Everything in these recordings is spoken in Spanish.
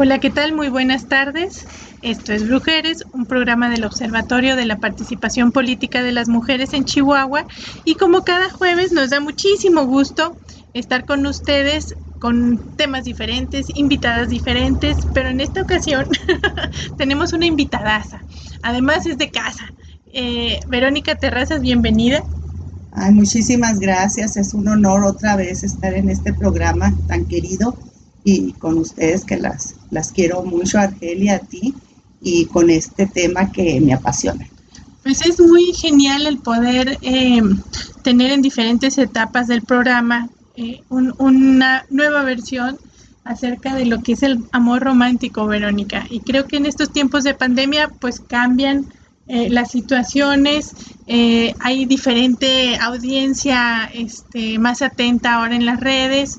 Hola, ¿qué tal? Muy buenas tardes. Esto es Brujeres, un programa del Observatorio de la Participación Política de las Mujeres en Chihuahua. Y como cada jueves nos da muchísimo gusto estar con ustedes con temas diferentes, invitadas diferentes, pero en esta ocasión tenemos una invitadaza. Además es de casa. Eh, Verónica Terrazas, bienvenida. Ay, muchísimas gracias. Es un honor otra vez estar en este programa tan querido y con ustedes que las, las quiero mucho, Argelia, a ti y con este tema que me apasiona. Pues es muy genial el poder eh, tener en diferentes etapas del programa eh, una nueva versión acerca de lo que es el amor romántico, Verónica. Y creo que en estos tiempos de pandemia pues cambian eh, las situaciones, hay diferente audiencia este, más atenta ahora en las redes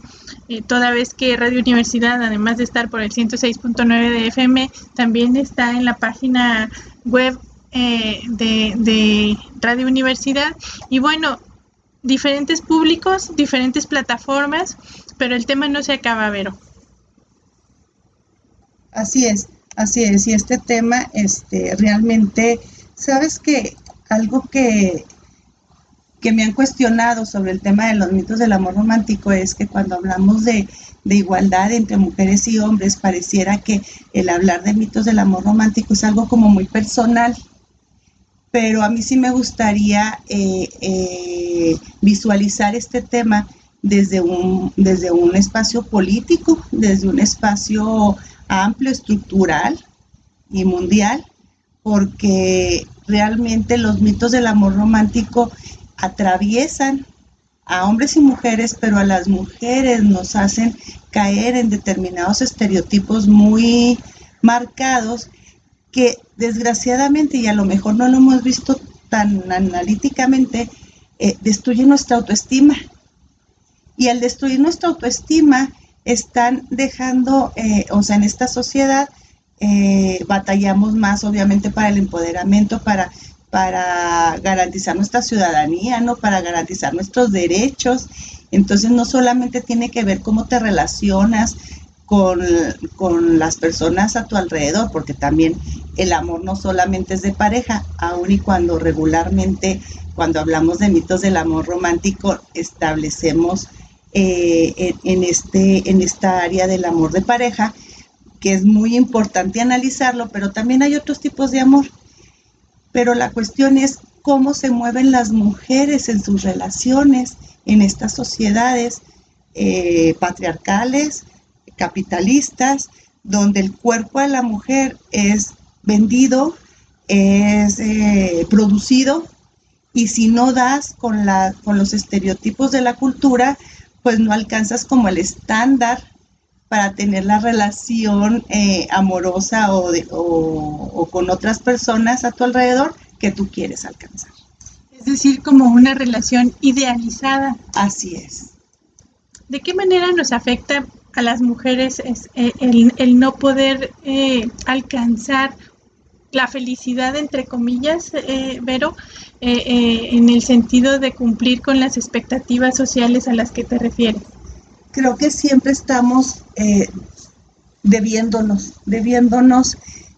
eh, toda vez que Radio Universidad, además de estar por el 106.9 de FM, también está en la página web eh, de, Radio Universidad. Y bueno, diferentes públicos, diferentes plataformas, pero el tema no se acaba, Vero. Así es, así es. Y este tema, este, realmente, sabes que algo que que me han cuestionado sobre el tema de los mitos del amor romántico es que cuando hablamos de, igualdad entre mujeres y hombres, pareciera que el hablar de mitos del amor romántico es algo como muy personal. Pero a mí sí me gustaría eh, eh, visualizar este tema desde un, desde un espacio político, desde un espacio amplio, estructural y mundial, porque realmente los mitos del amor romántico atraviesan a hombres y mujeres, pero a las mujeres nos hacen caer en determinados estereotipos muy marcados que desgraciadamente, y a lo mejor no lo hemos visto tan analíticamente, eh, destruyen nuestra autoestima. Y al destruir nuestra autoestima, están dejando, eh, o sea, en esta sociedad, eh, batallamos más, obviamente, para el empoderamiento, para para garantizar nuestra ciudadanía, ¿no? Para garantizar nuestros derechos. Entonces no solamente tiene que ver cómo te relacionas con, las personas a tu alrededor, porque también el amor no solamente es de pareja, aun y cuando regularmente, cuando hablamos de mitos del amor romántico, establecemos eh, en, este, en esta área del amor de pareja, que es muy importante analizarlo, pero también hay otros tipos de amor pero la cuestión es cómo se mueven las mujeres en sus relaciones en estas sociedades eh, patriarcales, capitalistas, donde el cuerpo de la mujer es vendido, es eh, producido, y si no das con, la, con los estereotipos de la cultura, pues no alcanzas como el estándar para tener la relación eh, amorosa o, o, con otras personas a tu alrededor que tú quieres alcanzar. Es decir, como una relación idealizada. Así es. ¿De qué manera nos afecta a las mujeres eh, el, no poder eh, alcanzar la felicidad, entre comillas, Vero, en el sentido de cumplir con las expectativas sociales a las que te refieres? Creo que siempre estamos eh, debiéndonos, debiéndonos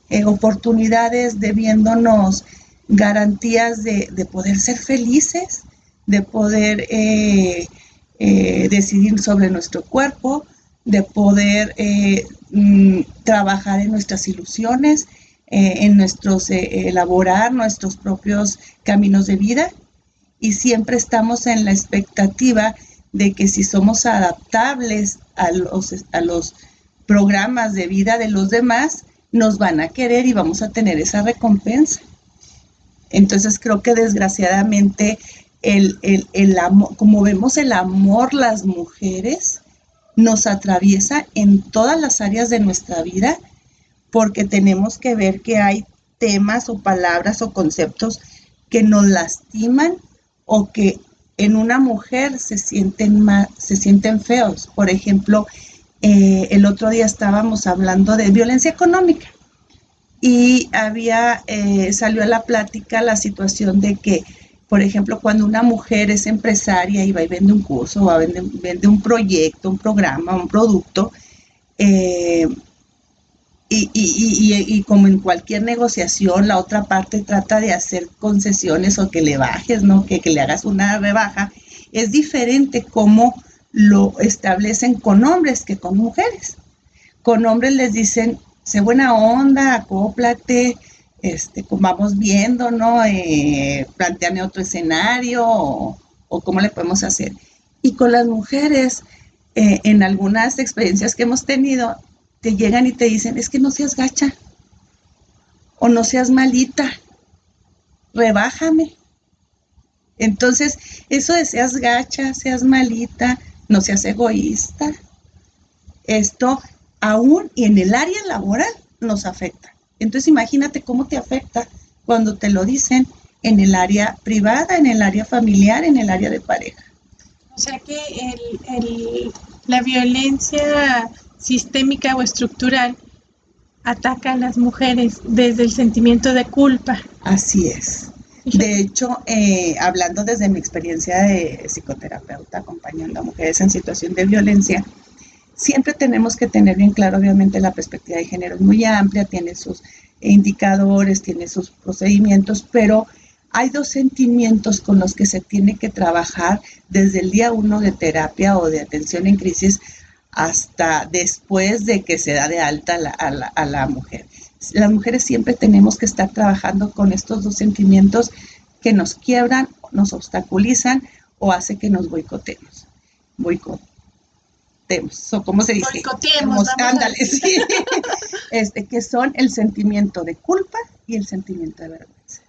eh, oportunidades, debiéndonos garantías de, poder ser felices, de poder eh, decidir sobre nuestro cuerpo, de poder mm, trabajar en nuestras ilusiones, en nuestros, elaborar nuestros propios caminos de vida. Y siempre estamos en la expectativa de que si somos adaptables a los, a los programas de vida de los demás, nos van a querer y vamos a tener esa recompensa. Entonces creo que desgraciadamente el, el, amor, como vemos el amor las mujeres, nos atraviesa en todas las áreas de nuestra vida porque tenemos que ver que hay temas o palabras o conceptos que nos lastiman o que en una mujer se sienten, más, se sienten feos. Por ejemplo, eh, el otro día estábamos hablando de violencia económica y había, eh, salió a la plática la situación de que, por ejemplo, cuando una mujer es empresaria y va y vende un curso, o vende, vende un proyecto, un programa, un producto, eh, y, y, y, y, como en cualquier negociación, la otra parte trata de hacer concesiones o que le bajes, ¿no? Que, que le hagas una rebaja. Es diferente como lo establecen con hombres que con mujeres. Con hombres les dicen, sé buena onda, acóplate, este, vamos viendo, ¿no? Eh, planteame otro escenario o, o, cómo le podemos hacer. Y con las mujeres, eh, en algunas experiencias que hemos tenido, te llegan y te dicen, es que no seas gacha o no seas malita, rebájame. Entonces, eso de seas gacha, seas malita, no seas egoísta, esto aún y en el área laboral nos afecta. Entonces, imagínate cómo te afecta cuando te lo dicen en el área privada, en el área familiar, en el área de pareja. O sea que la violencia sistémica o estructural ataca a las mujeres desde el sentimiento de culpa. Así es. De hecho, eh, hablando desde mi experiencia de psicoterapeuta acompañando a mujeres en situación de violencia, siempre tenemos que tener bien claro, obviamente, la perspectiva de género es muy amplia, tiene sus indicadores, tiene sus procedimientos, pero hay dos sentimientos con los que se tiene que trabajar desde el día uno de terapia o de atención en crisis hasta después de que se da de alta a la, mujer. Las mujeres siempre tenemos que estar trabajando con estos dos sentimientos que nos quiebran, nos obstaculizan o hace que nos boicotemos. Boicotemos. O ¿Cómo se dice? Boicoteemos. Ándale, sí. este, que son el sentimiento de culpa y el sentimiento de vergüenza.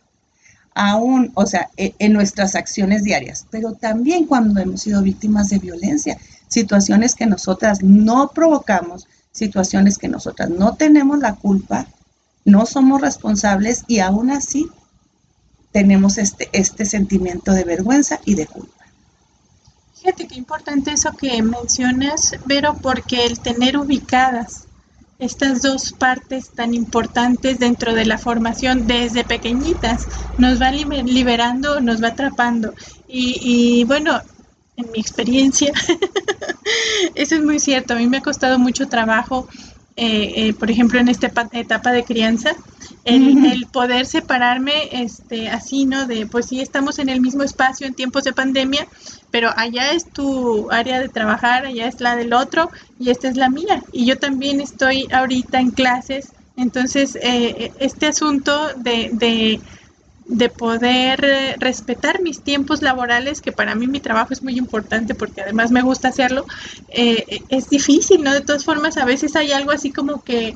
Aún, o sea, e, en nuestras acciones diarias, pero también cuando hemos sido víctimas de violencia situaciones que nosotras no provocamos, situaciones que nosotras no tenemos la culpa, no somos responsables y aún así tenemos este, este sentimiento de vergüenza y de culpa. Fíjate qué importante eso que mencionas, Vero, porque el tener ubicadas estas dos partes tan importantes dentro de la formación desde pequeñitas nos va liberando, nos va atrapando. Y, y bueno, en mi experiencia. Eso es muy cierto. A mí me ha costado mucho trabajo, eh, eh, por ejemplo, en esta etapa de crianza, el, poder separarme este, así, ¿no? De, pues sí, estamos en el mismo espacio en tiempos de pandemia, pero allá es tu área de trabajar, allá es la del otro y esta es la mía. Y yo también estoy ahorita en clases. Entonces, eh, este asunto de de poder eh, respetar mis tiempos laborales, que para mí mi trabajo es muy importante porque además me gusta hacerlo, eh, es difícil, ¿no? De todas formas, a veces hay algo así como que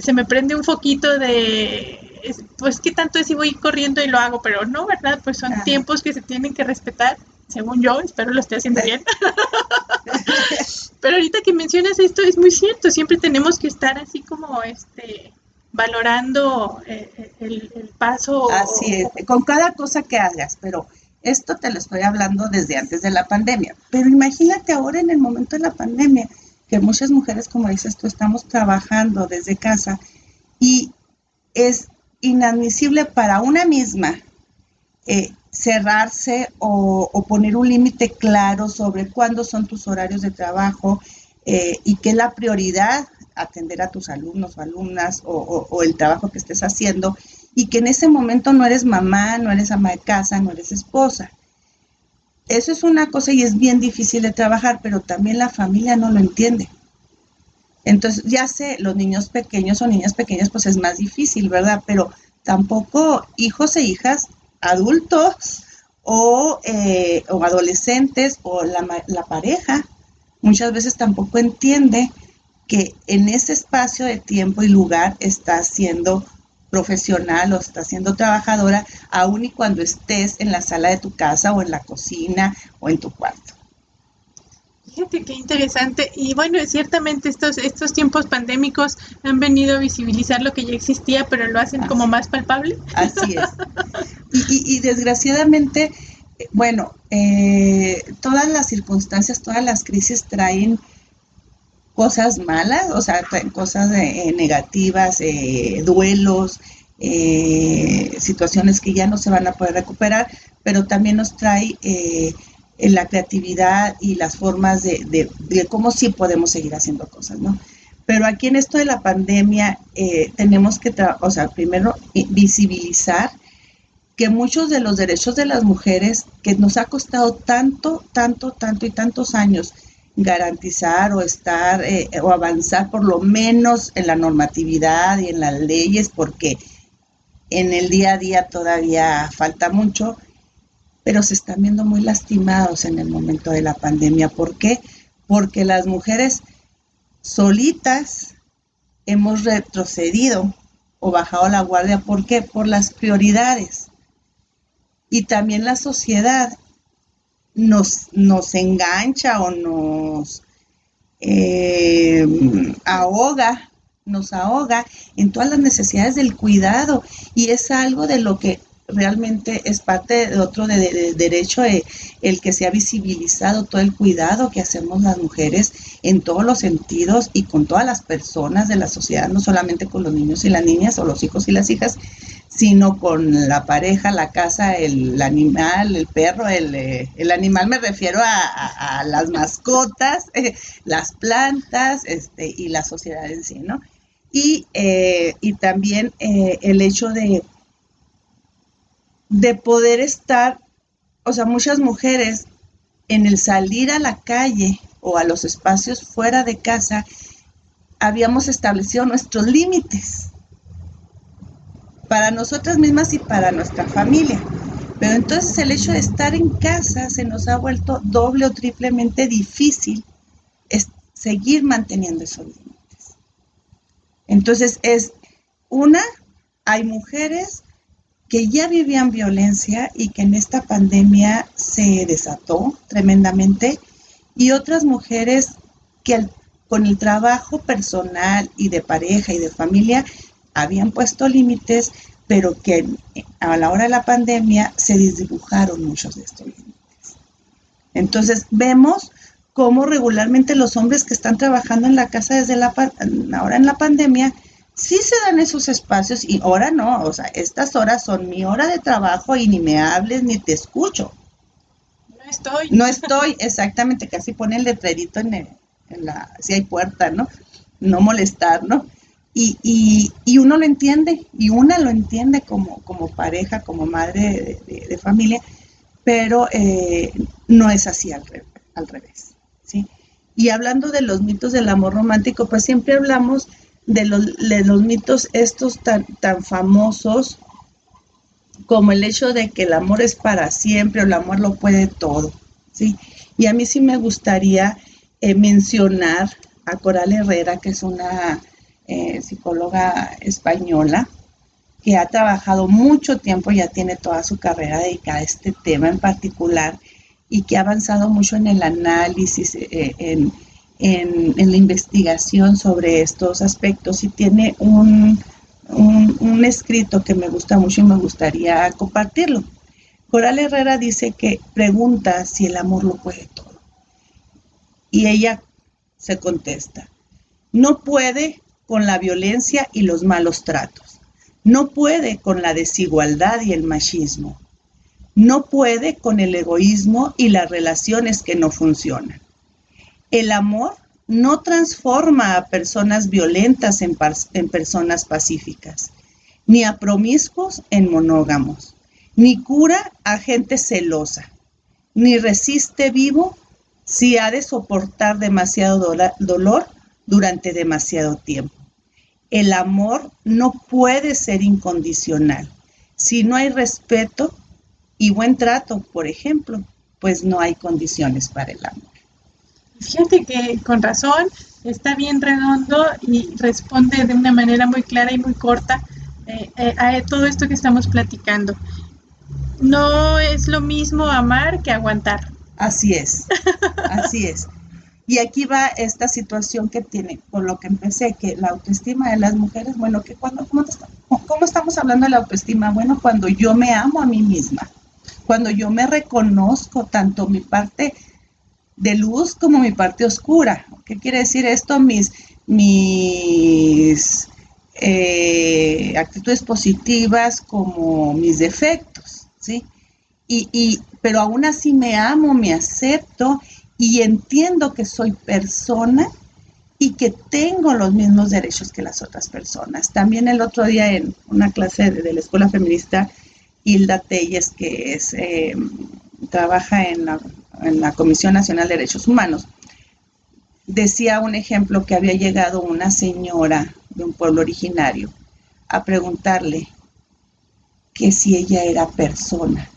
se me prende un foquito de, pues, ¿qué tanto es si voy corriendo y lo hago? Pero no, ¿verdad? Pues son tiempos que se tienen que respetar, según yo, espero lo esté haciendo bien. Pero ahorita que mencionas esto es muy cierto, siempre tenemos que estar así como, este, valorando eh, el, paso. Así es, con cada cosa que hagas, pero esto te lo estoy hablando desde antes de la pandemia. Pero imagínate ahora en el momento de la pandemia, que muchas mujeres, como dices tú, estamos trabajando desde casa y es inadmisible para una misma eh, cerrarse o, poner un límite claro sobre cuándo son tus horarios de trabajo eh, y qué es la prioridad atender a tus alumnos o alumnas o, el trabajo que estés haciendo y que en ese momento no eres mamá, no eres ama de casa, no eres esposa. Eso es una cosa y es bien difícil de trabajar, pero también la familia no lo entiende. Entonces, ya sé, los niños pequeños o niñas pequeñas, pues es más difícil, ¿verdad? Pero tampoco hijos e hijas adultos o, eh, adolescentes o la, la pareja muchas veces tampoco entiende que en ese espacio de tiempo y lugar está siendo profesional o está siendo trabajadora, aun y cuando estés en la sala de tu casa o en la cocina o en tu cuarto. Fíjate qué interesante. Y bueno, ciertamente estos, estos tiempos pandémicos han venido a visibilizar lo que ya existía, pero lo hacen como más palpable. Así es. Y, desgraciadamente, eh, bueno, eh, todas las circunstancias, todas las crisis traen cosas malas, o sea, cosas eh, negativas, eh, duelos, eh, situaciones que ya no se van a poder recuperar, pero también nos trae la creatividad y las formas de, cómo sí podemos seguir haciendo cosas, ¿no? Pero aquí en esto de la pandemia eh, tenemos que, o sea, primero visibilizar que muchos de los derechos de las mujeres que nos ha costado tanto, tanto, tanto y tantos años garantizar o estar eh, o avanzar por lo menos en la normatividad y en las leyes, porque en el día a día todavía falta mucho, pero se están viendo muy lastimados en el momento de la pandemia. ¿Por qué? Porque las mujeres solitas hemos retrocedido o bajado la guardia. ¿Por qué? Por las prioridades. Y también la sociedad nos, nos engancha o nos eh, ahoga, nos ahoga en todas las necesidades del cuidado. Y es algo de lo que realmente es parte de otro de, derecho eh, el que se ha visibilizado todo el cuidado que hacemos las mujeres en todos los sentidos y con todas las personas de la sociedad, no solamente con los niños y las niñas o los hijos y las hijas, sino con la pareja, la casa, el, animal, el perro, el, eh, animal me refiero a, las mascotas, las plantas este, y la sociedad en sí, ¿no? Y, eh, y también el hecho de de poder estar, o sea, muchas mujeres en el salir a la calle o a los espacios fuera de casa, habíamos establecido nuestros límites para nosotras mismas y para nuestra familia. Pero entonces el hecho de estar en casa se nos ha vuelto doble o triplemente difícil seguir manteniendo esos límites. Entonces es una, hay mujeres que ya vivían violencia y que en esta pandemia se desató tremendamente, y otras mujeres que con el trabajo personal y de pareja y de familia habían puesto límites, pero que a la hora de la pandemia se desdibujaron muchos de estos límites. Entonces vemos cómo regularmente los hombres que están trabajando en la casa desde la ahora en la pandemia sí se dan esos espacios y ahora no, o sea, estas horas son mi hora de trabajo y ni me hables ni te escucho. No estoy. No estoy, exactamente, casi pone el letrerito en, en la, si hay puerta, ¿no? No molestar, ¿no? Y, y, y, uno lo entiende, y una lo entiende como, como pareja, como madre de, familia, pero eh, no es así al, revés. Y hablando de los mitos del amor romántico, pues siempre hablamos de los, mitos estos tan, tan famosos como el hecho de que el amor es para siempre o el amor lo puede todo, ¿sí? Y a mí sí me gustaría eh, mencionar a Coral Herrera, que es una eh, psicóloga española, que ha trabajado mucho tiempo, ya tiene toda su carrera dedicada a este tema en particular y que ha avanzado mucho en el análisis, eh, en, en, la investigación sobre estos aspectos y tiene un, un, escrito que me gusta mucho y me gustaría compartirlo. Coral Herrera dice que pregunta si el amor lo puede todo. Y ella se contesta, no puede con la violencia y los malos tratos, no puede con la desigualdad y el machismo, no puede con el egoísmo y las relaciones que no funcionan. El amor no transforma a personas violentas en, personas pacíficas, ni a promiscuos en monógamos, ni cura a gente celosa, ni resiste vivo si ha de soportar demasiado dolor durante demasiado tiempo. El amor no puede ser incondicional. Si no hay respeto y buen trato, por ejemplo, pues no hay condiciones para el amor. Fíjate que con razón está bien redondo y responde de una manera muy clara y muy corta eh, eh, a todo esto que estamos platicando. No es lo mismo amar que aguantar. Así es, así es. Y aquí va esta situación que tiene, con lo que empecé, que la autoestima de las mujeres, bueno, que cuando, ¿cómo, ¿cómo estamos hablando de la autoestima? Bueno, cuando yo me amo a mí misma, cuando yo me reconozco tanto mi parte de luz como mi parte oscura. ¿Qué quiere decir esto? Mis, mis eh, actitudes positivas como mis defectos, ¿sí? Y, pero aún así me amo, me acepto y entiendo que soy persona y que tengo los mismos derechos que las otras personas. También el otro día en una clase de, la Escuela Feminista, Hilda Telles, que es, eh, trabaja en la, en la Comisión Nacional de Derechos Humanos, decía un ejemplo que había llegado una señora de un pueblo originario a preguntarle que si ella era persona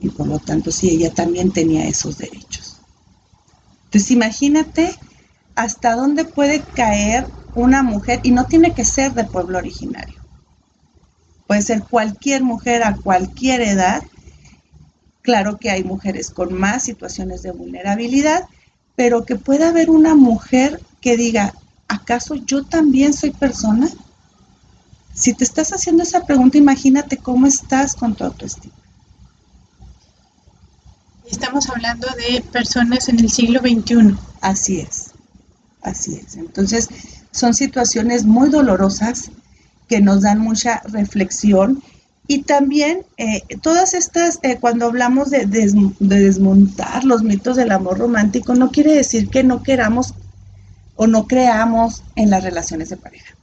y por lo tanto si ella también tenía esos derechos. Entonces imagínate hasta dónde puede caer una mujer y no tiene que ser de pueblo originario. Puede ser cualquier mujer a cualquier edad. Claro que hay mujeres con más situaciones de vulnerabilidad, pero que pueda haber una mujer que diga, ¿acaso yo también soy persona? Si te estás haciendo esa pregunta, imagínate cómo estás con tu autoestima. Estamos hablando de personas en el siglo XXI. Así es, así es. Entonces, son situaciones muy dolorosas que nos dan mucha reflexión y también eh, todas estas, eh, cuando hablamos de, de, desmontar los mitos del amor romántico, no quiere decir que no queramos o no creamos en las relaciones de pareja.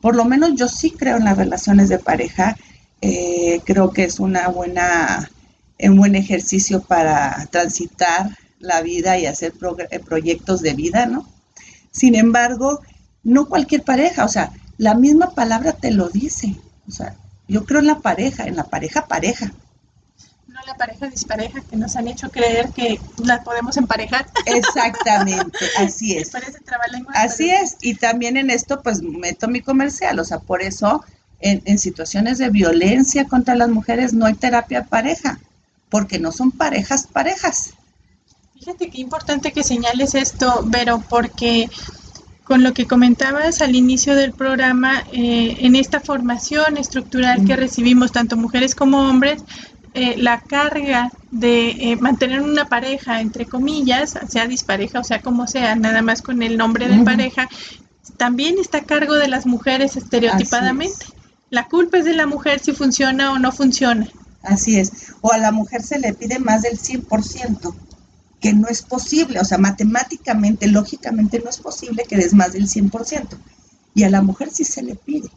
Por lo menos yo sí creo en las relaciones de pareja. Eh, creo que es una buena, un buen ejercicio para transitar la vida y hacer proyectos de vida, ¿no? Sin embargo, no cualquier pareja, o sea, la misma palabra te lo dice. O sea, yo creo en la pareja, en la pareja pareja. No la pareja dispareja que nos han hecho creer que la podemos emparejar. Exactamente, así es. así es, y también en esto pues meto mi comercial, o sea, por eso en, en situaciones de violencia contra las mujeres no hay terapia pareja, porque no son parejas parejas. Fíjate qué importante que señales esto, Vero, porque con lo que comentabas al inicio del programa, eh, en esta formación estructural que recibimos tanto mujeres como hombres, eh, la carga de eh, mantener una pareja, entre comillas, sea dispareja o sea como sea, nada más con el nombre de pareja, también está a cargo de las mujeres estereotipadamente. La culpa es de la mujer si funciona o no funciona. Así es. O a la mujer se le pide más del 100% que no es posible, o sea, matemáticamente, lógicamente no es posible que des más del 100%. Y a la mujer sí se le pide.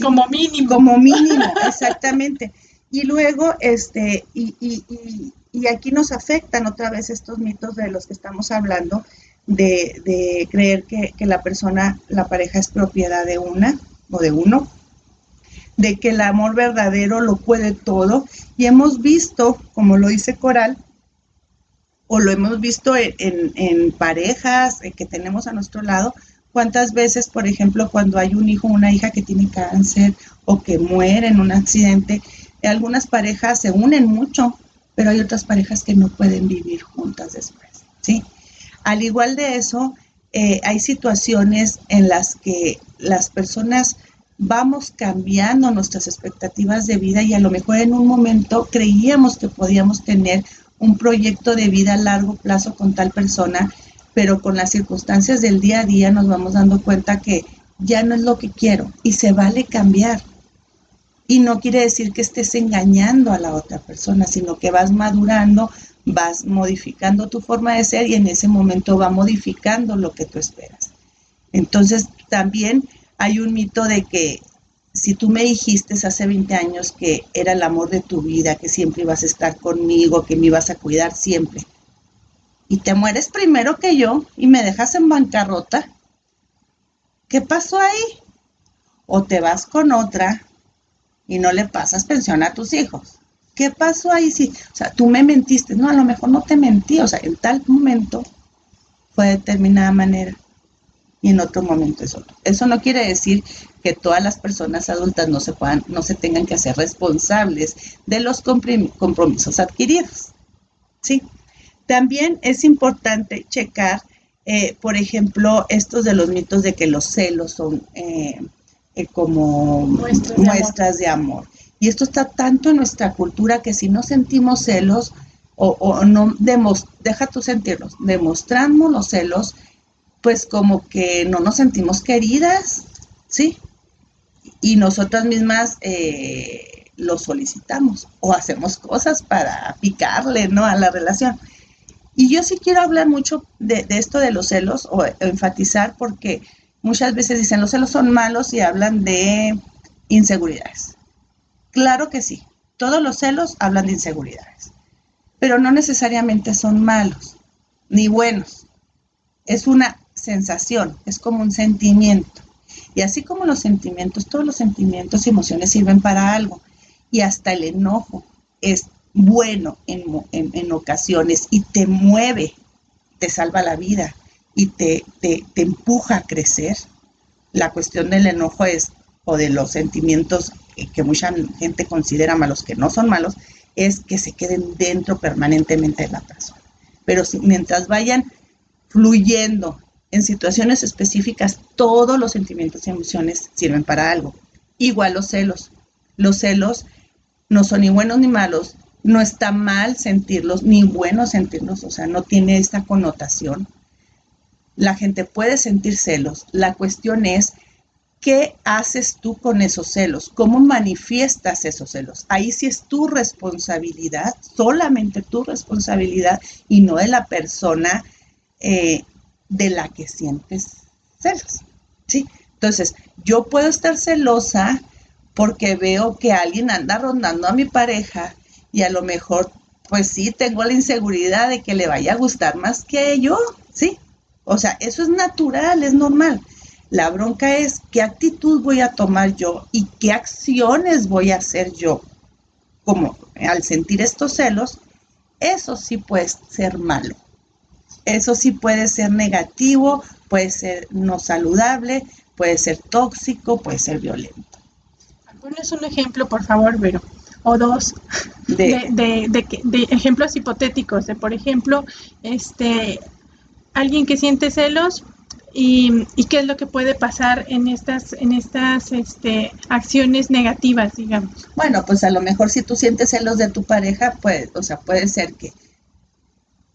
Como mínimo. Como mínimo, exactamente. Y luego, este, y, y, y, aquí nos afectan otra vez estos mitos de los que estamos hablando, de, de creer que, que, la persona, la pareja es propiedad de una o de uno, de que el amor verdadero lo puede todo. Y hemos visto, como lo dice Coral, o lo hemos visto en, parejas eh, que tenemos a nuestro lado, cuántas veces, por ejemplo, cuando hay un hijo o una hija que tiene cáncer o que muere en un accidente, algunas parejas se unen mucho, pero hay otras parejas que no pueden vivir juntas después, ¿sí? Al igual de eso, eh, hay situaciones en las que las personas vamos cambiando nuestras expectativas de vida y a lo mejor en un momento creíamos que podíamos tener un proyecto de vida a largo plazo con tal persona, pero con las circunstancias del día a día nos vamos dando cuenta que ya no es lo que quiero y se vale cambiar. Y no quiere decir que estés engañando a la otra persona, sino que vas madurando, vas modificando tu forma de ser y en ese momento va modificando lo que tú esperas. Entonces también hay un mito de que si tú me dijiste hace 20 años que era el amor de tu vida, que siempre ibas a estar conmigo, que me ibas a cuidar siempre, y te mueres primero que yo y me dejas en bancarrota, ¿qué pasó ahí? O te vas con otra y no le pasas pensión a tus hijos. ¿Qué pasó ahí? Sí, o sea, tú me mentiste. No, a lo mejor no te mentí. O sea, en tal momento fue de determinada manera y en otro momento es otro. Eso no quiere decir que todas las personas adultas no se puedan, no se tengan que hacer responsables de los compromisos adquiridos. ¿sí? También es importante checar, eh, por ejemplo, estos de los mitos de que los celos son eh, eh, como muestras, de, amor. Y esto está tanto en nuestra cultura que si no sentimos celos o, o no, demos, deja tú sentirlos, demostramos los celos, pues como que no nos sentimos queridas, ¿sí? Y nosotras mismas eh, lo solicitamos o hacemos cosas para picarle, ¿no? A la relación. Y yo sí quiero hablar mucho de, esto de los celos o, enfatizar porque muchas veces dicen los celos son malos y hablan de inseguridades. Claro que sí, todos los celos hablan de inseguridades, pero no necesariamente son malos ni buenos. Es una sensación, es como un sentimiento. Y así como los sentimientos, todos los sentimientos y emociones sirven para algo. Y hasta el enojo es bueno en, ocasiones y te mueve, te salva la vida y te, te, empuja a crecer. La cuestión del enojo es, o de los sentimientos que mucha gente considera malos, que no son malos, es que se queden dentro permanentemente de la persona. Pero si, mientras vayan fluyendo en situaciones específicas, todos los sentimientos y emociones sirven para algo. Igual los celos. Los celos no son ni buenos ni malos, no está mal sentirlos, ni bueno sentirlos, o sea, no tiene esta connotación. La gente puede sentir celos. La cuestión es, ¿qué haces tú con esos celos? ¿Cómo manifiestas esos celos? Ahí sí es tu responsabilidad, solamente tu responsabilidad y no de la persona eh, de la que sientes celos. ¿sí? Entonces, yo puedo estar celosa porque veo que alguien anda rondando a mi pareja y a lo mejor, pues sí, tengo la inseguridad de que le vaya a gustar más que yo, ¿sí? O sea, eso es natural, es normal. La bronca es qué actitud voy a tomar yo y qué acciones voy a hacer yo. Como al sentir estos celos, eso sí puede ser malo. Eso sí puede ser negativo, puede ser no saludable, puede ser tóxico, puede ser violento. Pones un ejemplo, por favor, Vero o dos de, de, ejemplos hipotéticos, de por ejemplo, este alguien que siente celos y, qué es lo que puede pasar en estas, en estas este, acciones negativas, digamos. Bueno, pues a lo mejor si tú sientes celos de tu pareja, pues, o sea, puede ser que,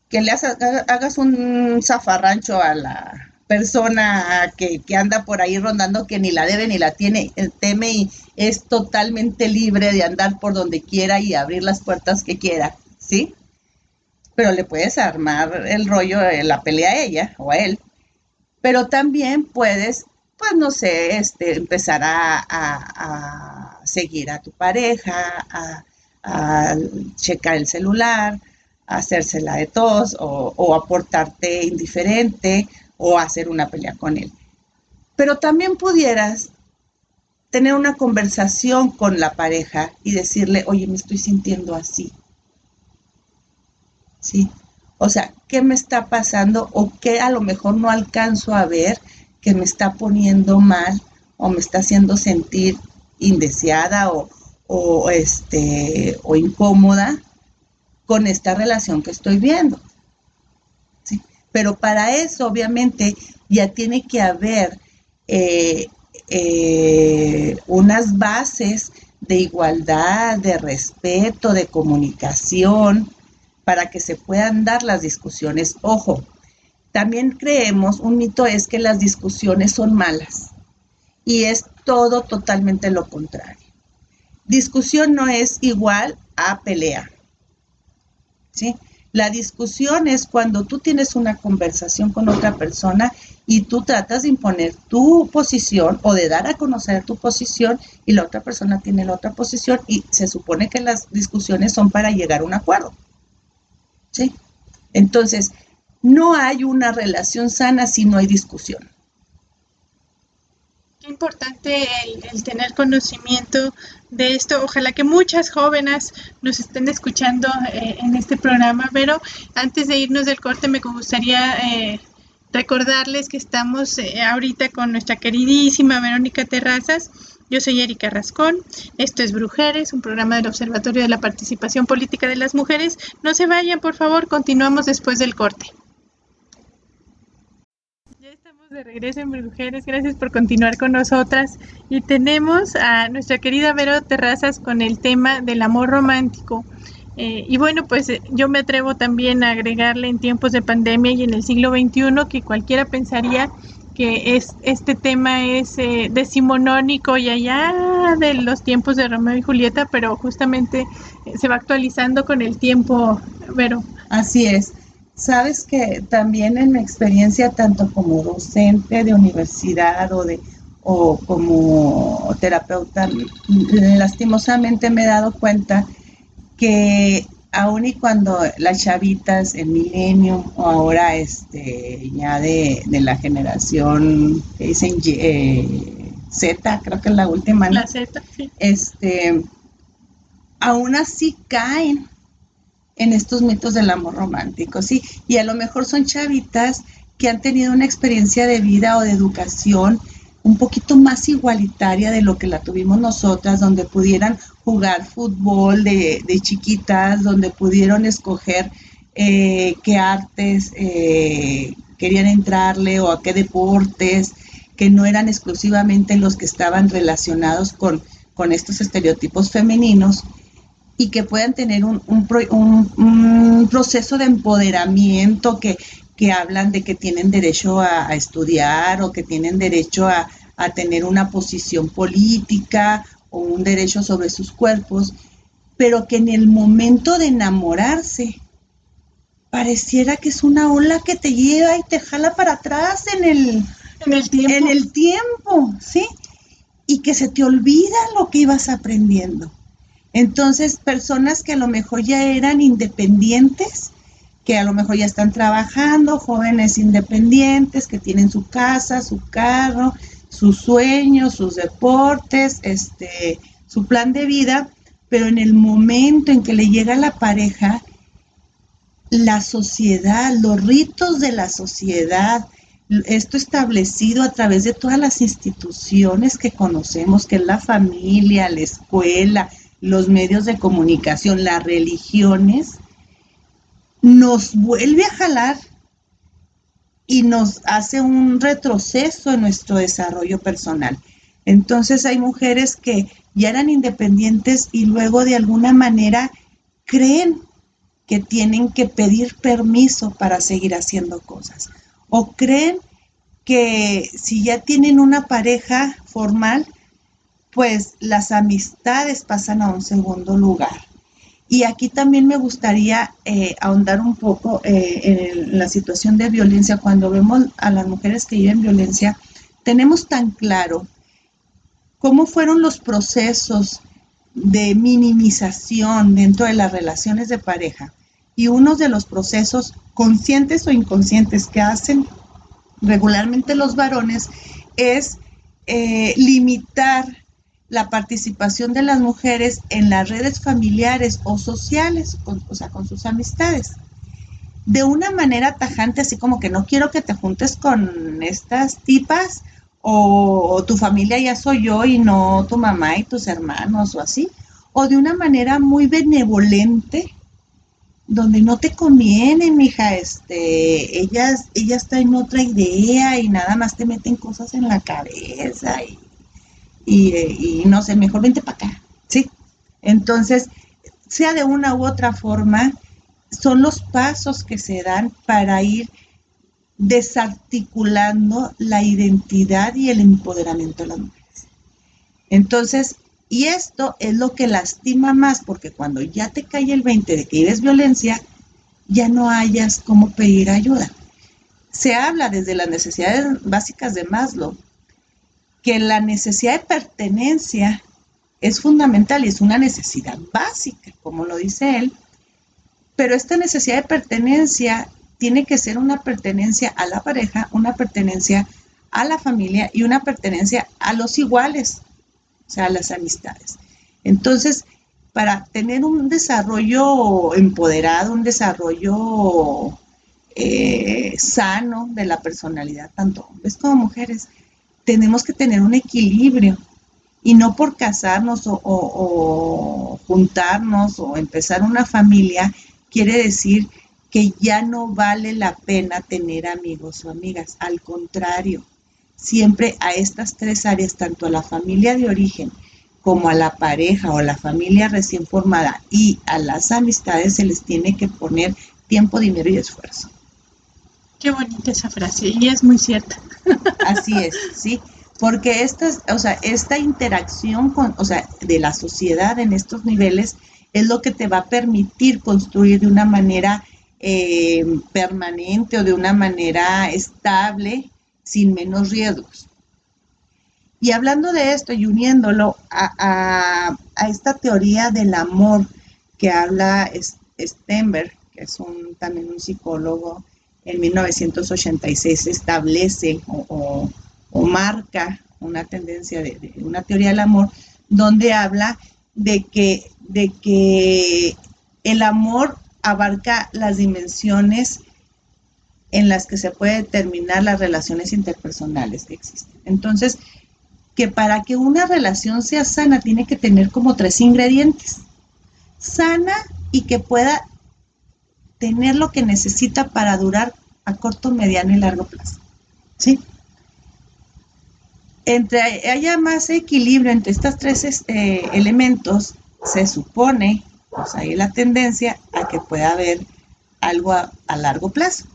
que le hagas un zafarrancho a la, persona que, anda por ahí rondando que ni la debe ni la tiene, eh, teme y es totalmente libre de andar por donde quiera y abrir las puertas que quiera, ¿sí? Pero le puedes armar el rollo, la pelea a ella o a él. Pero también puedes, pues no sé, este, empezar a, seguir a tu pareja, a, checar el celular, a hacérsela de tos o, o aportarte indiferente o hacer una pelea con él. Pero también pudieras tener una conversación con la pareja y decirle, oye, me estoy sintiendo así. ¿Sí? O sea, ¿qué me está pasando o qué a lo mejor no alcanzo a ver que me está poniendo mal o me está haciendo sentir indeseada o, o, este, o incómoda con esta relación que estoy viendo? pero para eso obviamente ya tiene que haber eh, eh, unas bases de igualdad, de respeto, de comunicación, para que se puedan dar las discusiones. Ojo, también creemos, un mito es que las discusiones son malas y es todo totalmente lo contrario. Discusión no es igual a pelea. ¿Sí? La discusión es cuando tú tienes una conversación con otra persona y tú tratas de imponer tu posición o de dar a conocer tu posición y la otra persona tiene la otra posición y se supone que las discusiones son para llegar a un acuerdo. ¿Sí? Entonces, no hay una relación sana si no hay discusión importante el, tener conocimiento de esto. Ojalá que muchas jóvenes nos estén escuchando eh, en este programa, pero antes de irnos del corte me gustaría eh, recordarles que estamos eh, ahorita con nuestra queridísima Verónica Terrazas. Yo soy Erika Rascón, esto es Brujeres, un programa del Observatorio de la Participación Política de las Mujeres. No se vayan, por favor, continuamos después del corte de regreso en Mujeres, gracias por continuar con nosotras. Y tenemos a nuestra querida Vero Terrazas con el tema del amor romántico. Eh, y bueno, pues eh, yo me atrevo también a agregarle en tiempos de pandemia y en el siglo XXI que cualquiera pensaría que es, este tema es eh, decimonónico y allá de los tiempos de Romeo y Julieta, pero justamente se va actualizando con el tiempo, Vero. Así es. Sabes que también en mi experiencia, tanto como docente de universidad o de o como terapeuta, lastimosamente me he dado cuenta que aun y cuando las chavitas, el milenio o ahora este, ya de, la generación que dicen eh, Z, creo que es la última, La Z, sí. Este, aún así caen en estos mitos del amor romántico, ¿sí? Y a lo mejor son chavitas que han tenido una experiencia de vida o de educación un poquito más igualitaria de lo que la tuvimos nosotras, donde pudieran jugar fútbol de, chiquitas, donde pudieron escoger eh, qué artes eh, querían entrarle o a qué deportes, que no eran exclusivamente los que estaban relacionados con, con estos estereotipos femeninos y que puedan tener un, un, proceso de empoderamiento que, que hablan de que tienen derecho a, estudiar o que tienen derecho a, tener una posición política o un derecho sobre sus cuerpos, pero que en el momento de enamorarse pareciera que es una ola que te lleva y te jala para atrás en el, en el tiempo. En el tiempo, ¿sí? Y que se te olvida lo que ibas aprendiendo. Entonces, personas que a lo mejor ya eran independientes, que a lo mejor ya están trabajando, jóvenes independientes que tienen su casa, su carro, sus sueños, sus deportes, este, su plan de vida, pero en el momento en que le llega la pareja, la sociedad, los ritos de la sociedad, esto establecido a través de todas las instituciones que conocemos, que es la familia, la escuela, los medios de comunicación, las religiones, nos vuelve a jalar y nos hace un retroceso en nuestro desarrollo personal. Entonces hay mujeres que ya eran independientes y luego de alguna manera creen que tienen que pedir permiso para seguir haciendo cosas. O creen que si ya tienen una pareja formal, pues las amistades pasan a un segundo lugar. Y aquí también me gustaría eh, ahondar un poco eh, en, la situación de violencia. Cuando vemos a las mujeres que viven violencia, tenemos tan claro cómo fueron los procesos de minimización dentro de las relaciones de pareja y uno de los procesos conscientes o inconscientes que hacen regularmente los varones es eh, limitar la participación de las mujeres en las redes familiares o sociales, o sea, con sus amistades. De una manera tajante, así como que no quiero que te juntes con estas tipas, o, tu familia ya soy yo y no tu mamá y tus hermanos, o así. O de una manera muy benevolente, donde no te conviene, mija, este, ellas, ella está en otra idea y nada más te meten cosas en la cabeza y y, no sé, mejor vente para acá, ¿sí? Entonces, sea de una u otra forma, son los pasos que se dan para ir desarticulando la identidad y el empoderamiento de las mujeres. Entonces, y esto es lo que lastima más, porque cuando ya te cae el 20 de que eres violencia, ya no hayas cómo pedir ayuda. Se habla desde las necesidades básicas de Maslow, que la necesidad de pertenencia es fundamental y es una necesidad básica, como lo dice él, pero esta necesidad de pertenencia tiene que ser una pertenencia a la pareja, una pertenencia a la familia y una pertenencia a los iguales, o sea, a las amistades. Entonces, para tener un desarrollo empoderado, un desarrollo eh, sano de la personalidad, tanto hombres como mujeres, tenemos que tener un equilibrio y no por casarnos o, juntarnos o empezar una familia quiere decir que ya no vale la pena tener amigos o amigas. Al contrario, siempre a estas tres áreas, tanto a la familia de origen como a la pareja o la familia recién formada y a las amistades se les tiene que poner tiempo, dinero y esfuerzo. Qué bonita esa frase y es muy cierta. Así es, sí, porque esta, o sea, esta interacción con, o sea, de la sociedad en estos niveles es lo que te va a permitir construir de una manera eh, permanente o de una manera estable, sin menos riesgos. Y hablando de esto y uniéndolo a, esta teoría del amor que habla Stenberg, que es un, también un psicólogo, en 1986 establece o, marca una tendencia de, una teoría del amor, donde habla de que, de que el amor abarca las dimensiones en las que se puede determinar las relaciones interpersonales que existen. Entonces, que para que una relación sea sana tiene que tener como tres ingredientes. Sana y que pueda tener lo que necesita para durar a corto, mediano y largo plazo. ¿Sí? Entre haya más equilibrio entre estos tres este, elementos, se supone, pues hay la tendencia a que pueda haber algo a largo plazo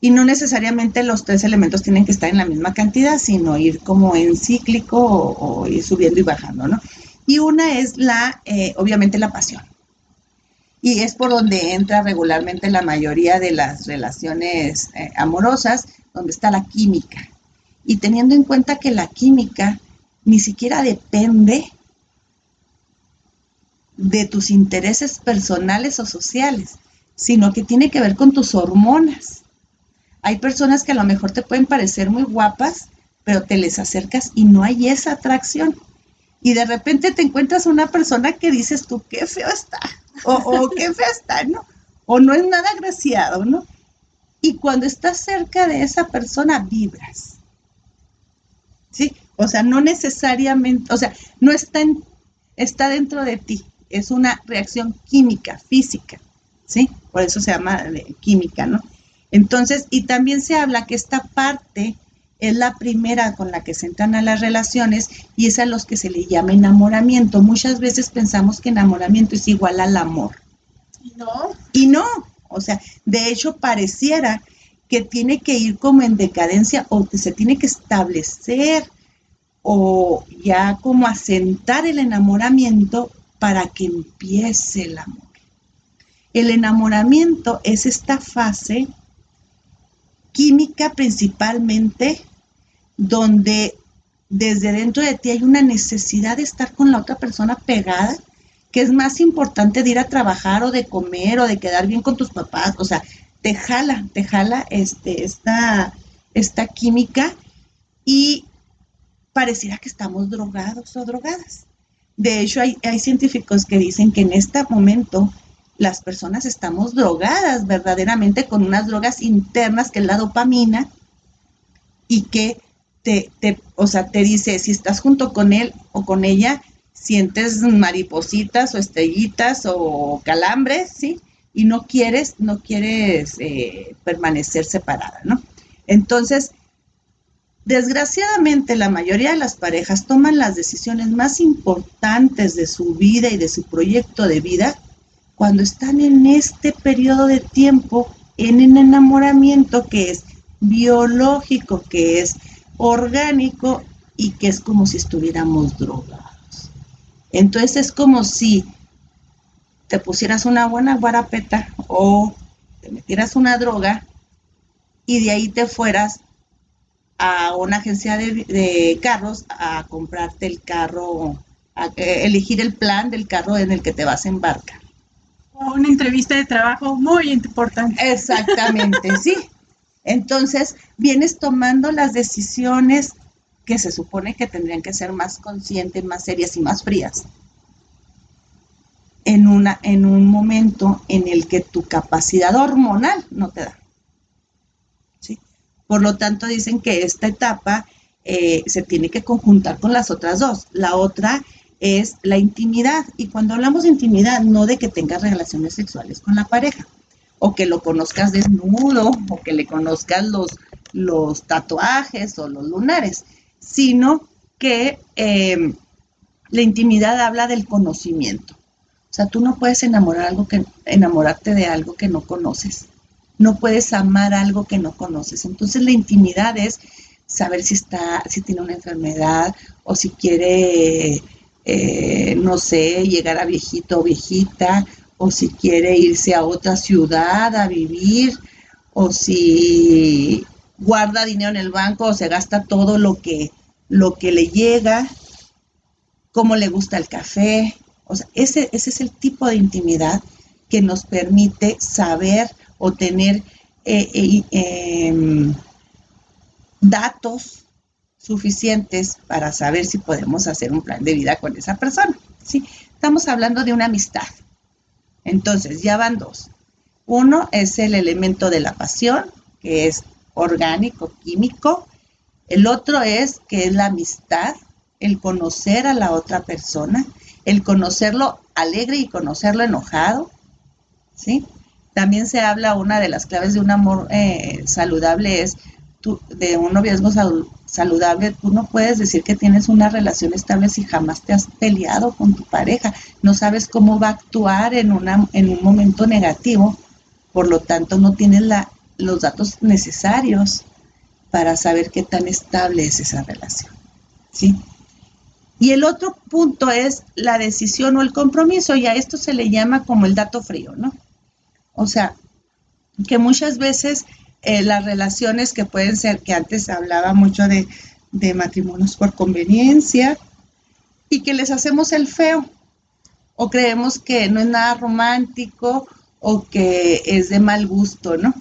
y no necesariamente los tres elementos tienen que estar en la misma cantidad, sino ir como en cíclico o, ir subiendo y bajando, ¿no? Y una es la, eh, obviamente, la pasión. Y es por donde entra regularmente la mayoría de las relaciones eh, amorosas, donde está la química. Y teniendo en cuenta que la química ni siquiera depende de tus intereses personales o sociales, sino que tiene que ver con tus hormonas. Hay personas que a lo mejor te pueden parecer muy guapas, pero te les acercas y no hay esa atracción. Y de repente te encuentras una persona que dices tú, qué feo está, o, qué fea está, ¿no? O no es nada agraciado, ¿no? Y cuando estás cerca de esa persona, vibras. ¿Sí? O sea, no necesariamente, o sea, no está, está dentro de ti, es una reacción química, física, ¿sí? Por eso se llama química, ¿no? Entonces, y también se habla que esta parte es la primera con la que se entran a las relaciones y es a los que se le llama enamoramiento. Muchas veces pensamos que enamoramiento es igual al amor. Y no. Y no. O sea, de hecho pareciera que tiene que ir como en decadencia o que se tiene que establecer o ya como asentar el enamoramiento para que empiece el amor. El enamoramiento es esta fase química principalmente, donde desde dentro de ti hay una necesidad de estar con la otra persona pegada, que es más importante de ir a trabajar o de comer o de quedar bien con tus papás, o sea, te jala, te jala este, esta, esta química y pareciera que estamos drogados o drogadas. De hecho, hay, hay científicos que dicen que en este momento las personas estamos drogadas verdaderamente con unas drogas internas que es la dopamina y que te, o sea, te dice, si estás junto con él o con ella, sientes maripositas o estrellitas o calambres, ¿sí? Y no quieres, no quieres eh, permanecer separada, ¿no? Entonces, desgraciadamente la mayoría de las parejas toman las decisiones más importantes de su vida y de su proyecto de vida cuando están en este periodo de tiempo, en el enamoramiento que es biológico, que es orgánico y que es como si estuviéramos drogados. Entonces es como si te pusieras una buena guarapeta o te metieras una droga y de ahí te fueras a una agencia de, carros a comprarte el carro, a eh, elegir el plan del carro en el que te vas a embarcar una entrevista de trabajo muy importante. Exactamente, sí. Entonces, vienes tomando las decisiones que se supone que tendrían que ser más conscientes, más serias y más frías. En, una, en un momento en el que tu capacidad hormonal no te da. ¿sí? Por lo tanto, dicen que esta etapa eh, se tiene que conjuntar con las otras dos. La otra es la intimidad. Y cuando hablamos de intimidad, no de que tengas relaciones sexuales con la pareja, o que lo conozcas desnudo, o que le conozcas los, los tatuajes o los lunares, sino que em, la intimidad habla del conocimiento. O sea, tú no puedes enamorar algo que, enamorarte de algo que no conoces. No puedes amar algo que no conoces. Entonces la intimidad es saber si está, si tiene una enfermedad o si quiere eh, no sé, llegar a viejito o viejita, o si quiere irse a otra ciudad a vivir, o si guarda dinero en el banco o se gasta todo lo que, lo que le llega, cómo le gusta el café. O sea, ese, ese es el tipo de intimidad que nos permite saber o tener eh, eh, em, datos suficientes para saber si podemos hacer un plan de vida con esa persona. ¿sí? Estamos hablando de una amistad. Entonces, ya van dos. Uno es el elemento de la pasión, que es orgánico, químico. El otro es que es la amistad, el conocer a la otra persona, el conocerlo alegre y conocerlo enojado. ¿sí? También se habla, una de las claves de un amor eh, saludable es de un noviazgo saludable, tú no puedes decir que tienes una relación estable si jamás te has peleado con tu pareja, no sabes cómo va a actuar en, una, en un momento negativo, por lo tanto no tienes la, los datos necesarios para saber qué tan estable es esa relación. ¿sí? Y el otro punto es la decisión o el compromiso, y a esto se le llama como el dato frío, ¿no? O sea, que muchas veces eh, las relaciones que pueden ser, que antes hablaba mucho de, de matrimonios por conveniencia y que les hacemos el feo o creemos que no es nada romántico o que es de mal gusto, ¿no?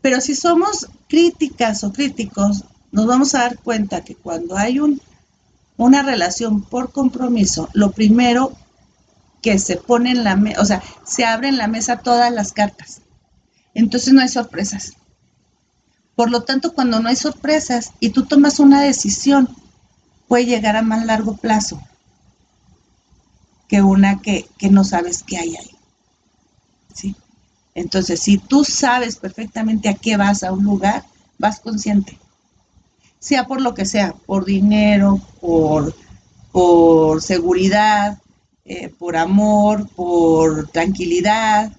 Pero si somos críticas o críticos, nos vamos a dar cuenta que cuando hay un, una relación por compromiso, lo primero que se pone en la mesa, o sea, se abre en la mesa todas las cartas. Entonces no hay sorpresas. Por lo tanto, cuando no hay sorpresas y tú tomas una decisión, puede llegar a más largo plazo que una que, no sabes qué hay ahí. ¿Sí? Entonces, si tú sabes perfectamente a qué vas a un lugar, vas consciente. Sea por lo que sea, por dinero, por, por seguridad, eh, por amor, por tranquilidad,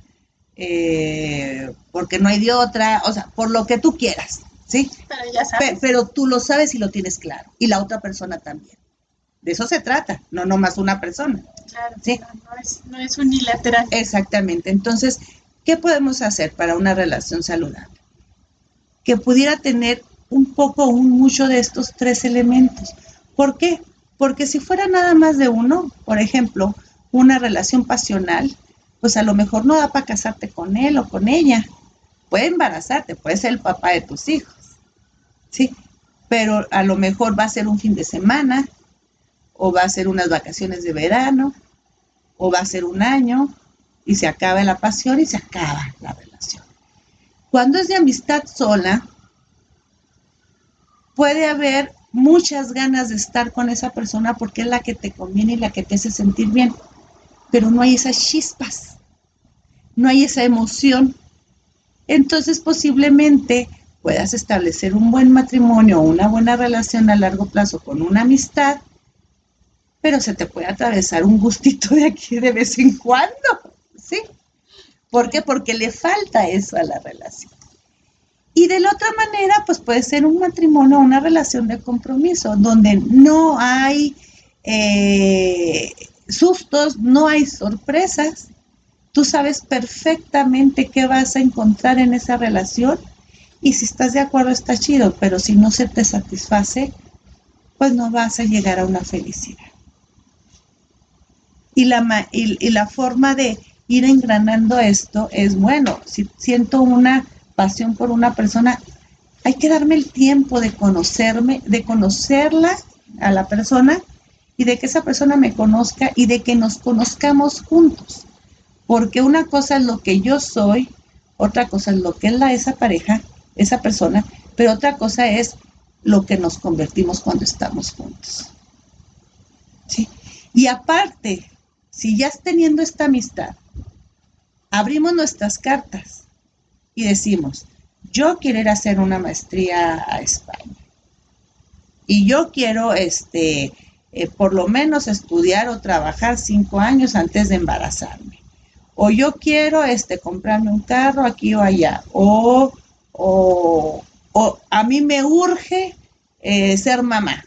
eh, porque no hay de otra, o sea, por lo que tú quieras, ¿sí? Pero ya sabes. Pero, tú lo sabes y lo tienes claro, y la otra persona también. De eso se trata, no nomás una persona. Claro, ¿sí? no, es, no es unilateral. Exactamente. Entonces, ¿qué podemos hacer para una relación saludable? Que pudiera tener un poco, un mucho de estos tres elementos. ¿Por qué? Porque si fuera nada más de uno, por ejemplo, una relación pasional, pues a lo mejor no da para casarte con él o con ella. Puede embarazarte, puede ser el papá de tus hijos, ¿sí? Pero a lo mejor va a ser un fin de semana, o va a ser unas vacaciones de verano, o va a ser un año, y se acaba la pasión y se acaba la relación. Cuando es de amistad sola, puede haber muchas ganas de estar con esa persona porque es la que te conviene y la que te hace sentir bien pero no hay esas chispas, no hay esa emoción. Entonces posiblemente puedas establecer un buen matrimonio o una buena relación a largo plazo con una amistad, pero se te puede atravesar un gustito de aquí de vez en cuando, ¿sí? ¿Por qué? Porque le falta eso a la relación. Y de la otra manera, pues puede ser un matrimonio o una relación de compromiso, donde no hay eh, sustos, no hay sorpresas. Tú sabes perfectamente qué vas a encontrar en esa relación y si estás de acuerdo está chido, pero si no se te satisface, pues no vas a llegar a una felicidad. Y la, y, la forma de ir engranando esto es, bueno, si siento una pasión por una persona, hay que darme el tiempo de conocerme, de conocerla a la persona y de que esa persona me conozca y de que nos conozcamos juntos. Porque una cosa es lo que yo soy, otra cosa es lo que es la esa pareja, esa persona, pero otra cosa es lo que nos convertimos cuando estamos juntos. ¿Sí? Y aparte, si ya teniendo esta amistad, abrimos nuestras cartas y decimos, yo quiero ir a hacer una maestría a España. Y yo quiero este, eh, por lo menos estudiar o trabajar cinco años antes de embarazarme. O yo quiero este, comprarme un carro aquí o allá. O, o, a mí me urge eh, ser mamá.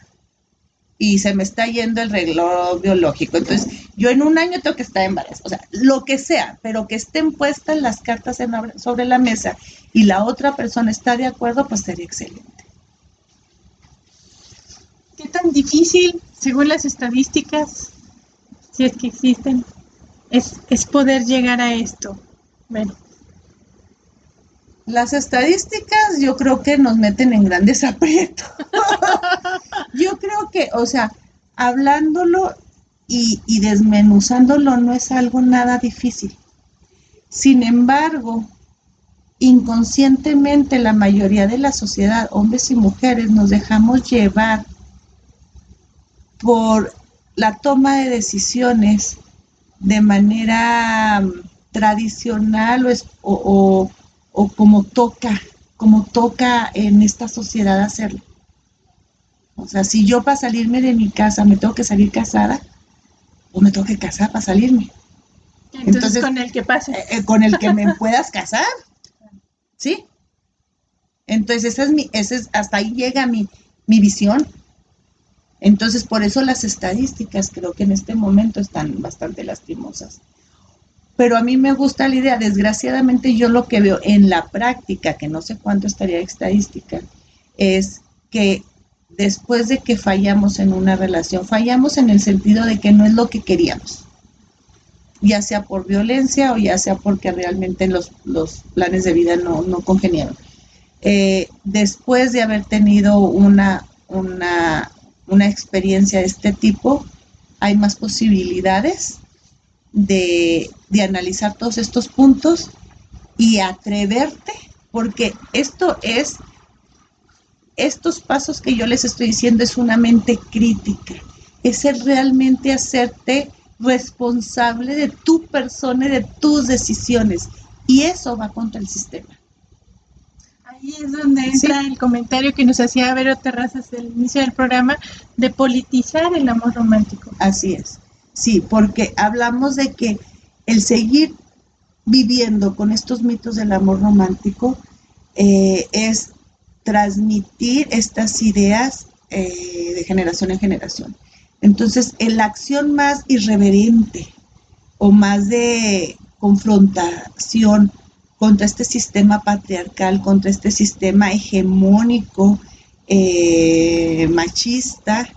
y se me está yendo el reloj biológico. Entonces, yo en un año tengo que estar embarazada, o sea, lo que sea, pero que estén puestas las cartas sobre la mesa y la otra persona está de acuerdo, pues sería excelente. ¿Qué tan difícil, según las estadísticas, si es que existen, es, es poder llegar a esto? Bueno. Las estadísticas yo creo que nos meten en grandes aprietos. yo creo que, o sea, hablándolo y, y, desmenuzándolo no es algo nada difícil. Sin embargo, inconscientemente la mayoría de la sociedad, hombres y mujeres, nos dejamos llevar por la toma de decisiones de manera mm, tradicional o, o como toca, como toca en esta sociedad hacerlo. O sea, si yo para salirme de mi casa me tengo que salir casada, o me tengo que casar para salirme. Entonces, con el que pase. Eh, eh, con el que me puedas casar. ¿Sí? Entonces, esa es mi, ese es, hasta ahí llega mi, mi visión. Entonces, por eso las estadísticas creo que en este momento están bastante lastimosas. Pero a mí me gusta la idea, desgraciadamente yo lo que veo en la práctica, que no sé cuánto estaría estadística, es que después de que fallamos en una relación, fallamos en el sentido de que no es lo que queríamos, ya sea por violencia o ya sea porque realmente los, planes de vida no, no congeniaron. Eh, después de haber tenido una, una, una experiencia de este tipo, hay más posibilidades de, de analizar todos estos puntos y atreverte, porque esto es, estos pasos que yo les estoy diciendo es una mente crítica, es realmente hacerte responsable de tu persona y de tus decisiones. Y eso va contra el sistema. Ahí es donde entra el comentario que nos hacía Vero Terrazas al inicio del programa de politizar el amor romántico. Así es. Sí, porque hablamos de que el seguir viviendo con estos mitos del amor romántico eh, es transmitir estas ideas eh, de generación en generación. Entonces, en la acción más irreverente o más de confrontación contra este sistema patriarcal, contra este sistema hegemónico, eh, machista,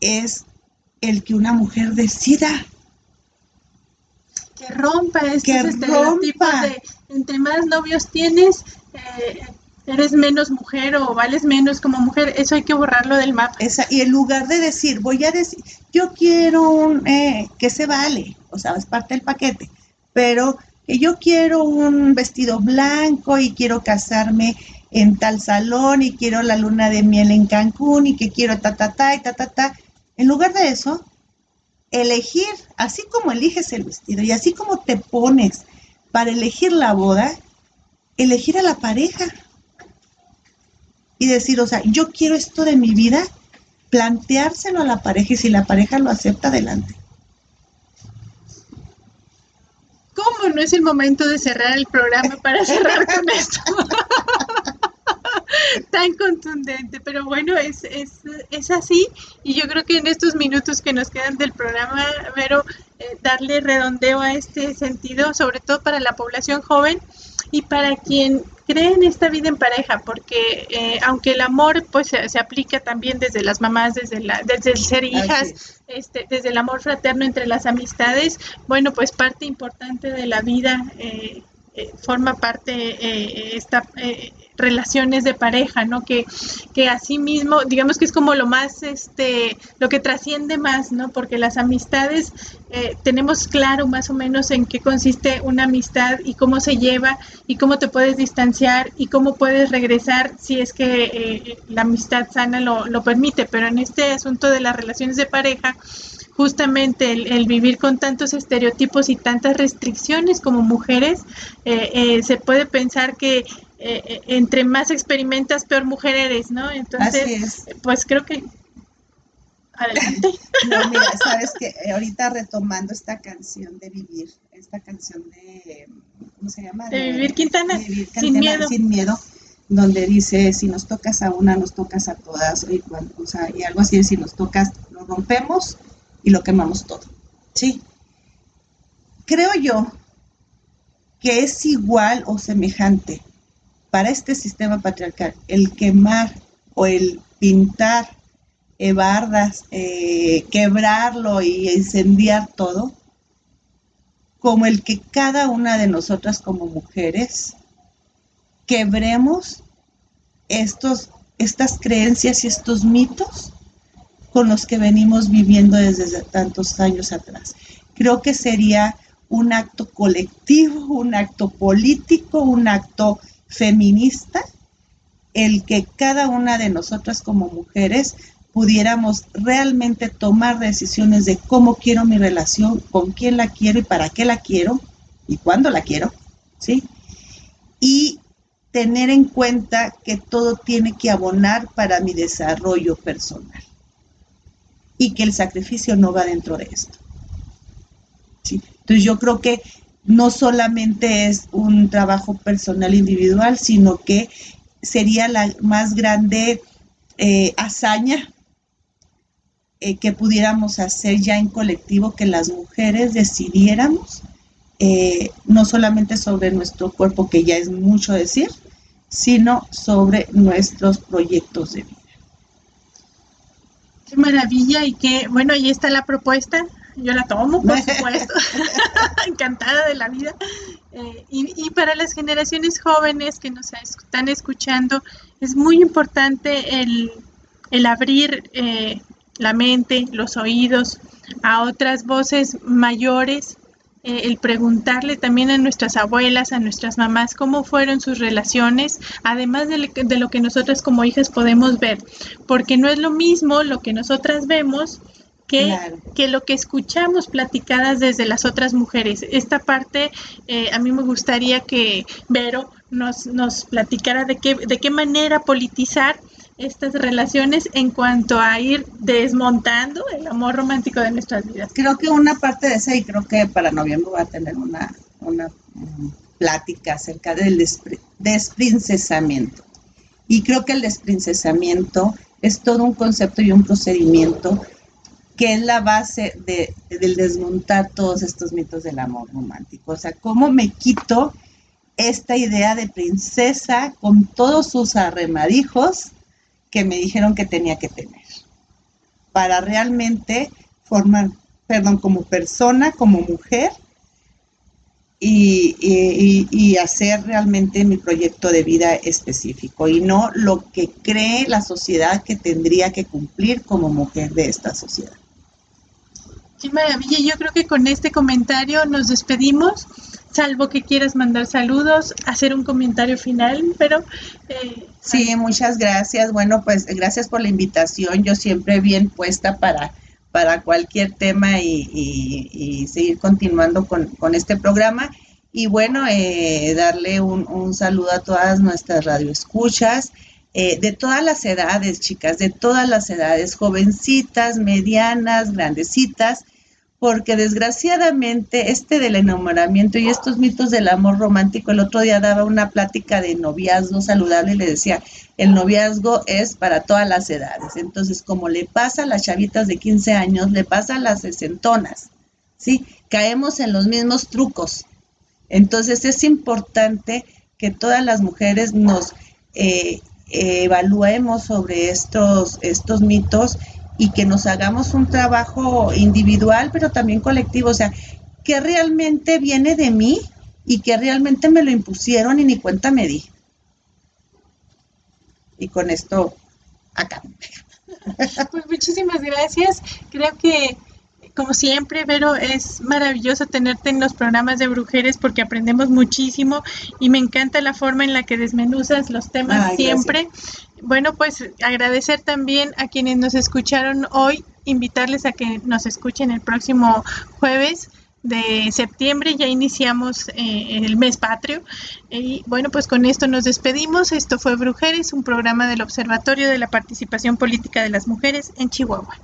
es el que una mujer decida. Que rompa estos estereotipos de entre más novios tienes, eh, eres menos mujer o vales menos como mujer, eso hay que borrarlo del mapa. Esa, y en lugar de decir, voy a decir, yo quiero un, eh, que se vale, o sea, es parte del paquete, pero que yo quiero un vestido blanco y quiero casarme en tal salón y quiero la luna de miel en Cancún y que quiero ta, ta, ta y ta, ta, ta. En lugar de eso, elegir, así como eliges el vestido y así como te pones para elegir la boda, elegir a la pareja y decir, o sea, yo quiero esto de mi vida, planteárselo a la pareja y si la pareja lo acepta, adelante. ¿Cómo no es el momento de cerrar el programa para cerrar con esto? tan contundente, pero bueno, es, es, es, así y yo creo que en estos minutos que nos quedan del programa, Vero, eh, darle redondeo a este sentido, sobre todo para la población joven y para quien cree en esta vida en pareja, porque eh, aunque el amor pues se, aplica también desde las mamás, desde, la, desde el ser hijas, este, desde el amor fraterno entre las amistades, bueno, pues parte importante de la vida eh, forma parte esta relaciones de pareja, ¿no? Que, que así mismo, digamos que es como lo más, este, lo que trasciende más, ¿no? Porque las amistades, eh, tenemos claro más o menos en qué consiste una amistad y cómo se lleva y cómo te puedes distanciar y cómo puedes regresar si es que eh, la amistad sana lo, lo permite, pero en este asunto de las relaciones de pareja, justamente el, vivir con tantos estereotipos y tantas restricciones como mujeres, eh, se puede pensar que eh, eh, entre más experimentas, peor mujer eres, ¿no? Entonces, pues creo que... Adelante. No, mira, sabes que eh, ahorita retomando esta canción de Vivir, esta canción de, ¿cómo se llama? De, Vivir Quintana, sin miedo. Sin miedo. donde dice, si nos tocas a una, nos tocas a todas, y, y algo así de si nos tocas, lo rompemos y lo quemamos todo. ¿sí? Creo yo que es igual o semejante para este sistema patriarcal el quemar o el pintar bardas, eh, quebrarlo y incendiar todo, como el que cada una de nosotras como mujeres quebremos estos, estas creencias y estos mitos con los que venimos viviendo desde tantos años atrás. Creo que sería un acto colectivo, un acto político, un acto feminista, el que cada una de nosotras como mujeres pudiéramos realmente tomar decisiones de cómo quiero mi relación, con quién la quiero y para qué la quiero y cuándo la quiero, ¿sí? Y tener en cuenta que todo tiene que abonar para mi desarrollo personal y que el sacrificio no va dentro de esto. ¿sí? Entonces yo creo que no solamente es un trabajo personal individual, sino que sería la más grande eh, hazaña eh, que pudiéramos hacer ya en colectivo, que las mujeres decidiéramos eh, no solamente sobre nuestro cuerpo, que ya es mucho decir, sino sobre nuestros proyectos de vida. Qué maravilla y qué, bueno, ahí está la propuesta, yo la tomo, por supuesto, encantada de la vida. Eh, y, para las generaciones jóvenes que nos están escuchando, es muy importante el, el abrir la mente, los oídos a otras voces mayores, eh, el preguntarle también a nuestras abuelas, a nuestras mamás cómo fueron sus relaciones, además de, lo que nosotras como hijas podemos ver, porque no es lo mismo lo que nosotras vemos que, que, lo que escuchamos platicadas desde las otras mujeres. Esta parte eh, a mí me gustaría que Vero nos, nos platicara de qué, de qué manera politizar estas relaciones en cuanto a ir desmontando el amor romántico de nuestras vidas. Creo que una parte de esa, y creo que para noviembre va a tener una, una mm, plática acerca del desprincesamiento. Y creo que el desprincesamiento es todo un concepto y un procedimiento que es la base de, del desmontar todos estos mitos del amor romántico. O sea, cómo me quito esta idea de princesa con todos sus arremadijos que me dijeron que tenía que tener para realmente formar, perdón, como persona, como mujer y, hacer realmente mi proyecto de vida específico y no lo que cree la sociedad que tendría que cumplir como mujer de esta sociedad. Qué maravilla, yo creo que con este comentario nos despedimos salvo que quieras mandar saludos, hacer un comentario final, pero... Eh, sí, muchas gracias. Bueno, pues gracias por la invitación. Yo siempre bien puesta para, para cualquier tema y, seguir continuando con, este programa. Y bueno, eh, darle un, saludo a todas nuestras radioescuchas. Eh, de todas las edades, chicas, de todas las edades, jovencitas, medianas, grandecitas, porque desgraciadamente este del enamoramiento y estos mitos del amor romántico, el otro día daba una plática de noviazgo saludable y le decía, el noviazgo es para todas las edades. Entonces, como le pasa a las chavitas de 15 años, le pasa a las sesentonas, ¿sí? Caemos en los mismos trucos. Entonces, es importante que todas las mujeres nos eh, evaluemos sobre estos, estos mitos y que nos hagamos un trabajo individual, pero también colectivo, o sea, que realmente viene de mí y que realmente me lo impusieron y ni cuenta me di. Y con esto acá. Pues muchísimas gracias. Creo que como siempre, Vero, es maravilloso tenerte en los programas de Brujeres porque aprendemos muchísimo y me encanta la forma en la que desmenuzas los temas siempre. Bueno, pues agradecer también a quienes nos escucharon hoy, invitarles a que nos escuchen el próximo jueves de septiembre, ya iniciamos eh, el mes patrio. Y bueno, pues con esto nos despedimos. Esto fue Brujeres, un programa del Observatorio de la Participación Política de las Mujeres en Chihuahua.